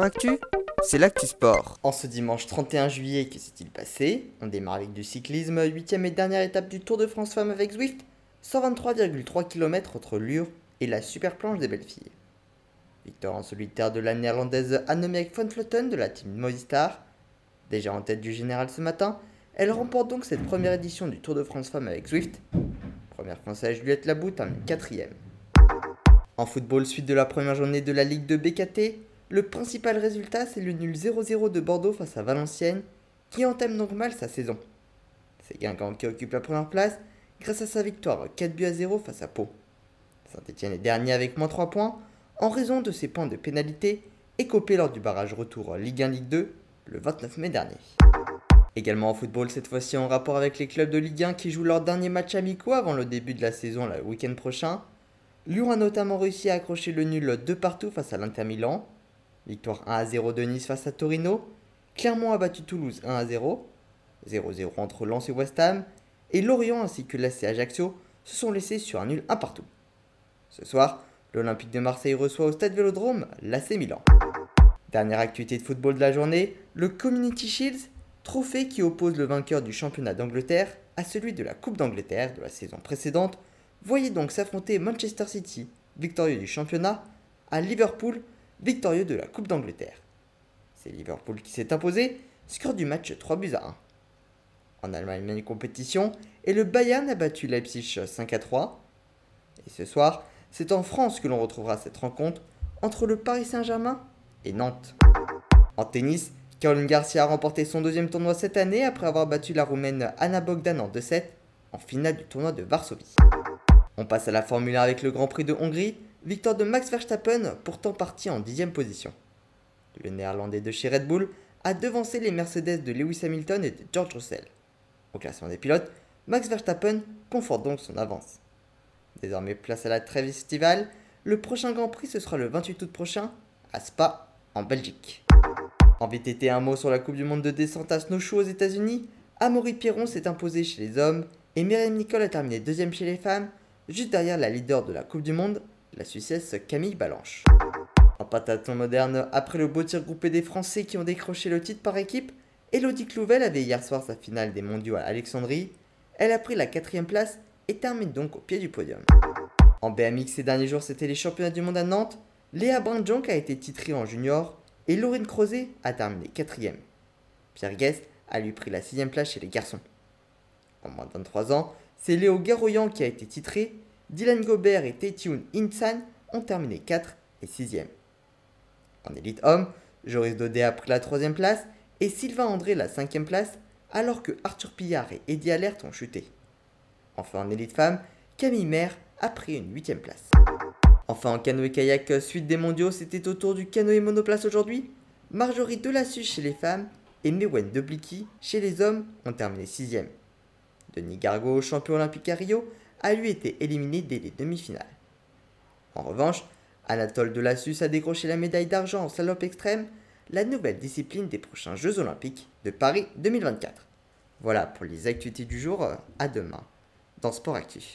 Actu, c'est l'actu sport. En ce dimanche 31 juillet, que s'est-il passé? On démarre avec du cyclisme, 8ème et dernière étape du Tour de France Femmes avec Zwift, 123,3 km entre Lure et la super planche des belles filles. Victoire en solitaire de la néerlandaise Annemiek van Vleuten de la team Movistar. Déjà en tête du général ce matin, elle remporte donc cette première édition du Tour de France Femmes avec Zwift. Première française Juliette Labou termine quatrième. En football, suite de la première journée de la Ligue de BKT, le principal résultat c'est le nul 0-0 de Bordeaux face à Valenciennes, qui entame donc mal sa saison. C'est Guingamp qui occupe la première place grâce à sa victoire 4 buts à 0 face à Pau. Saint-Etienne est dernier avec moins 3 points en raison de ses points de pénalité écopés lors du barrage retour Ligue 1 Ligue 2 le 29 mai dernier. Également en football, cette fois-ci en rapport avec les clubs de Ligue 1 qui jouent leur dernier match amicaux avant le début de la saison le week-end prochain. Lyon a notamment réussi à accrocher le nul de partout face à l'Inter Milan. Victoire 1 à 0 de Nice face à Torino. Clermont a battu Toulouse 1 à 0. 0-0 entre Lens et West Ham. Et Lorient ainsi que l'AC Ajaccio se sont laissés sur un nul 1 partout. Ce soir, l'Olympique de Marseille reçoit au stade Vélodrome l'AC Milan. Dernière activité de football de la journée, le Community Shields, trophée qui oppose le vainqueur du championnat d'Angleterre à celui de la Coupe d'Angleterre de la saison précédente, Voyez donc s'affronter Manchester City, victorieux du championnat, à Liverpool, victorieux de la Coupe d'Angleterre. C'est Liverpool qui s'est imposé, score du match 3 buts à 1. En Allemagne, même compétition, et le Bayern a battu Leipzig 5 à 3. Et ce soir, c'est en France que l'on retrouvera cette rencontre entre le Paris Saint-Germain et Nantes. En tennis, Caroline Garcia a remporté son deuxième tournoi cette année après avoir battu la Roumaine Anna Bogdan en 2-7 en finale du tournoi de Varsovie. On passe à la Formule 1 avec le Grand Prix de Hongrie, victoire de Max Verstappen, pourtant parti en dixième position. Le néerlandais de chez Red Bull a devancé les Mercedes de Lewis Hamilton et de George Russell. Au classement des pilotes, Max Verstappen conforte donc son avance. Désormais place à la trêve estivale, le prochain Grand Prix ce sera le 28 août prochain à Spa, en Belgique. En VTT, un mot sur la Coupe du Monde de descente à snowshoe aux États-Unis? Amaury Pierron s'est imposé chez les hommes et Myriam Nicole a terminé deuxième chez les femmes juste derrière la leader de la Coupe du Monde, la Suissesse Camille Balanche. En pataton moderne, après le beau tir groupé des Français qui ont décroché le titre par équipe, Elodie Clouvel avait hier soir sa finale des mondiaux à Alexandrie. Elle a pris la quatrième place et termine donc au pied du podium. En BMX ces derniers jours, c'était les championnats du monde à Nantes. Léa Brandjonk a été titrée en junior et Laurine Crozet a terminé quatrième. Pierre Guest a lui pris la sixième place chez les garçons. En moins de 23 ans, c'est Léo Garoyan qui a été titré, Dylan Gobert et Taetyun Insan ont terminé 4 et 6e. En élite homme, Joris Daudet a pris la 3 place et Sylvain André la 5 place, alors que Arthur Pillard et Eddie Alert ont chuté. Enfin en élite femme, Camille Maire a pris une 8 place. Enfin en canoë-kayak suite des mondiaux, c'était au tour du canoë monoplace aujourd'hui. Marjorie Delassus chez les femmes et Mewen Deblicky chez les hommes ont terminé 6 Denis Gargaud, champion olympique à Rio, a lui été éliminé dès les demi-finales. En revanche, Anatole Delassus a décroché la médaille d'argent en salope extrême, la nouvelle discipline des prochains Jeux olympiques de Paris 2024. Voilà pour les actualités du jour, à demain dans Sport Actif.